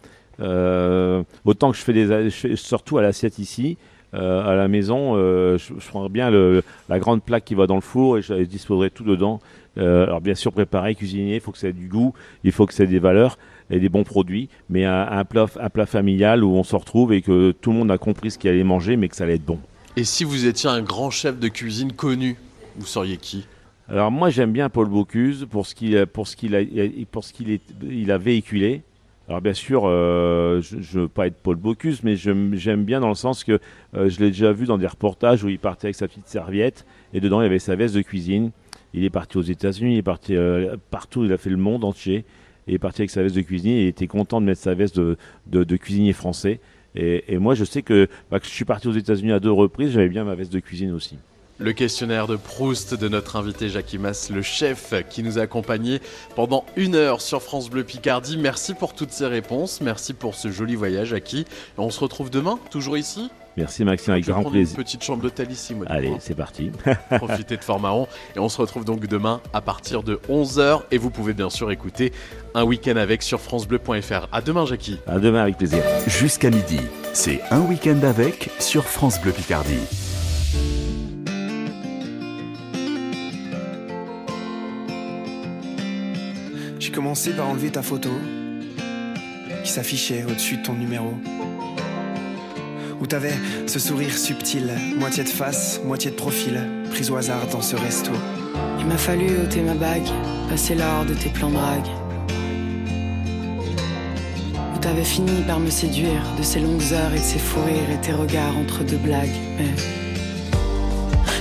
C: Euh, autant que je fais des, je fais surtout à l'assiette ici, euh, à la maison, euh, je, je prendrais bien le, la grande plaque qui va dans le four et je, je disposerai tout dedans. Euh, alors bien sûr, préparer, cuisiner, il faut que ça ait du goût, il faut que ça ait des valeurs. et des bons produits, mais un, un plat, un plat familial où on se retrouve et que tout le monde a compris ce qu'il allait manger, mais que ça allait être bon.
B: Et si vous étiez un grand chef de cuisine connu, vous seriez qui?
C: Alors moi j'aime bien Paul Bocuse pour ce qu'il pour ce qu'il a pour ce qu'il il a véhiculé. Alors bien sûr, euh, je ne veux pas être Paul Bocuse, mais j'aime bien dans le sens que euh, je l'ai déjà vu dans des reportages où il partait avec sa petite serviette et dedans il y avait sa veste de cuisine. Il est parti aux États-Unis, il est parti euh, partout, il a fait le monde entier. Il est parti avec sa veste de cuisine et il était content de mettre sa veste de, cuisinier français. Et, moi je sais que, bah, que je suis parti aux États-Unis à deux reprises, j'avais bien ma veste de cuisine aussi.
B: Le questionnaire de Proust de notre invité Jackie Mass, le chef qui nous a accompagnés pendant une heure sur France Bleu Picardie. Merci pour toutes ces réponses, merci pour ce joli voyage, Jackie. On se retrouve demain, toujours ici
C: Merci Maxime, avec
B: Je
C: grand
B: une
C: plaisir.
B: petite chambre d'hôtel ici, moi. du
C: Allez,
B: coup.
C: c'est parti.
B: Profitez de Formaron. Et on se retrouve donc demain à partir de 11h. Et vous pouvez bien sûr écouter un week-end avec sur FranceBleu.fr. À demain, Jackie.
C: À demain avec plaisir.
D: Jusqu'à midi, c'est un week-end avec sur France Bleu Picardie.
Q: J'ai commencé par enlever ta photo qui s'affichait au-dessus de ton numéro. Où t'avais ce sourire subtil, moitié de face, moitié de profil, prise au hasard dans ce resto.
N: Il m'a fallu ôter ma bague, passer l'heure de tes plans drague. Où t'avais fini par me séduire de ces longues heures et de ces fous rires et tes regards entre deux blagues. Mais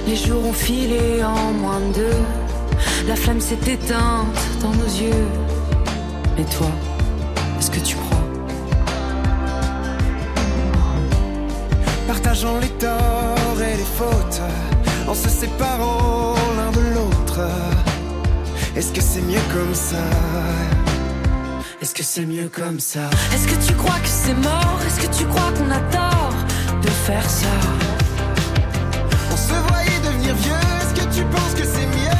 N: les jours ont filé en moins de deux. La flamme s'est éteinte dans nos yeux. Et toi, est-ce que tu crois
Q: Partageant les torts et les fautes, en se séparant l'un de l'autre. Est-ce que c'est mieux comme ça?
N: Est-ce que c'est mieux comme ça? Est-ce que tu crois que c'est mort? Est-ce que tu crois qu'on a tort de faire ça?
Q: On se voyait devenir vieux, est-ce que tu penses que c'est mieux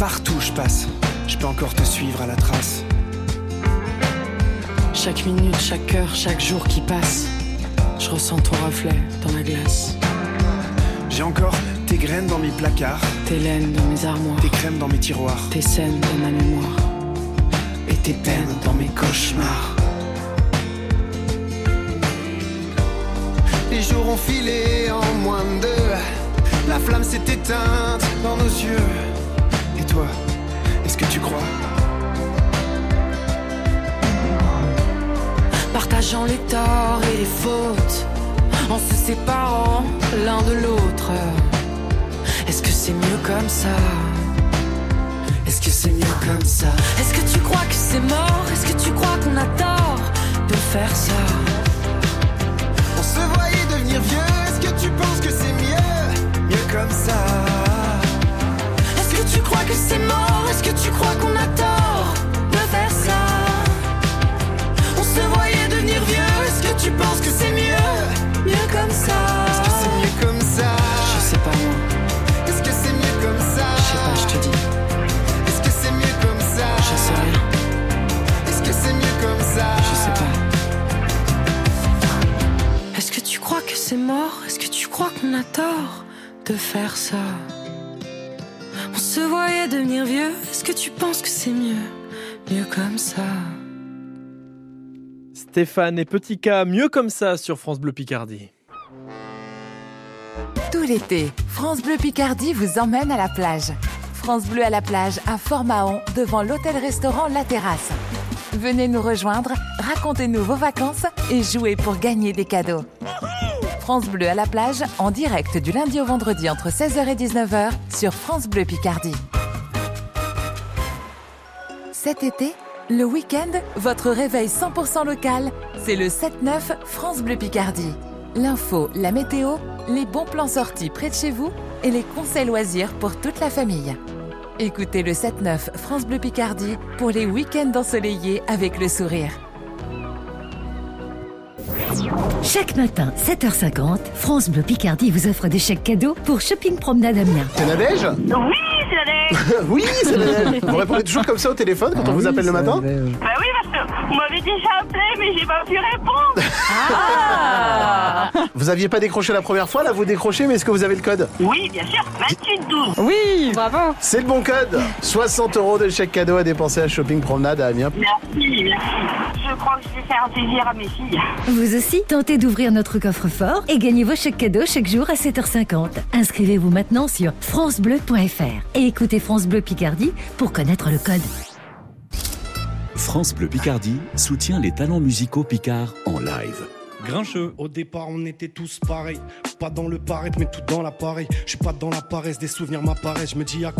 Q: partout je passe, je peux encore te suivre à la trace.
N: Chaque minute, chaque heure, chaque jour qui passe Je ressens ton reflet dans la glace
Q: J'ai encore tes graines dans mes placards,
N: Tes laines dans mes armoires
Q: tes crèmes dans mes tiroirs,
N: Tes scènes dans ma mémoire
Q: et tes peines dans mes cauchemars. Les jours ont filé en moins de deux. La flamme s'est éteinte dans nos yeux. Toi, est-ce que tu crois?
N: Partageant les torts et les fautes En se séparant l'un de l'autre. Est-ce que c'est mieux comme ça? Est-ce que c'est mieux comme ça? Est-ce que tu crois que c'est mort? Est-ce que tu crois qu'on a tort de faire ça?
Q: On se voyait devenir vieux. Est-ce que tu penses que c'est mieux? Mieux comme ça
N: que tu crois que c'est mort Est-ce que tu crois qu'on a tort de faire ça? On se voyait devenir vieux Est-ce que tu penses que c'est mieux Mieux comme ça?
Q: Est-ce que c'est mieux comme ça?
N: Je sais pas moi,
Q: Est-ce que c'est mieux comme ça?
N: Je sais pas, je te dis,
Q: Est-ce que c'est mieux comme ça?
N: Je sais rien,
Q: Est-ce que c'est mieux comme ça?
N: Je sais pas. Est-ce que tu crois que c'est mort? Est-ce que tu crois qu'on a tort de faire ça? Se voyait devenir vieux Est-ce que tu penses que c'est mieux? Mieux comme ça
A: Stéphane et Petit K, mieux comme ça sur France Bleu Picardie.
H: Tout l'été, France Bleu Picardie vous emmène à la plage. France Bleu à la plage à Fort-Mahon, devant l'hôtel-restaurant La Terrasse. Venez nous rejoindre, racontez-nous vos vacances et jouez pour gagner des cadeaux. France Bleu à la plage, en direct du lundi au vendredi entre 16h et 19h sur France Bleu Picardie. Cet été, le week-end, votre réveil 100% local, c'est le 7-9 France Bleu Picardie. L'info, la météo, les bons plans sortis près de chez vous et les conseils loisirs pour toute la famille. Écoutez le 7-9 France Bleu Picardie pour les week-ends ensoleillés avec le sourire.
R: Chaque matin, 7h50, France Bleu Picardie vous offre des chèques cadeaux pour Shopping Promenade Amiens.
S: C'est Nadège
T: Oui, c'est.
S: Oui, c'est. Vous répondez toujours comme ça au téléphone quand on vous appelle le matin
T: Bah oui, parce que
S: Vous m'avez déjà appelé, mais j'ai pas pu répondre.
T: Ah Vous aviez pas décroché la première fois, là vous décrochez, mais est-ce que vous avez le code
S: Oui, bien sûr, 2812.
L: Oui, bravo.
T: C'est le bon code 60 euros de chèque cadeau à dépenser à Shopping Promenade à Amiens.
S: Merci, merci. Je crois que je vais faire plaisir à mes filles.
R: Vous aussi, tentez d'ouvrir notre coffre-fort et gagnez vos chèques cadeaux chaque jour à 7h50. Inscrivez-vous maintenant sur francebleu.fr et écoutez France Bleu Picardie pour connaître le code.
D: France Bleu Picardie soutient les talents musicaux picards en live.
U: Grincheux. Au départ, on était tous pareils. Pas dans le paraître, mais tout dans l'appareil. Je suis pas dans la paresse, des souvenirs m'apparaissent. Je me dis à quoi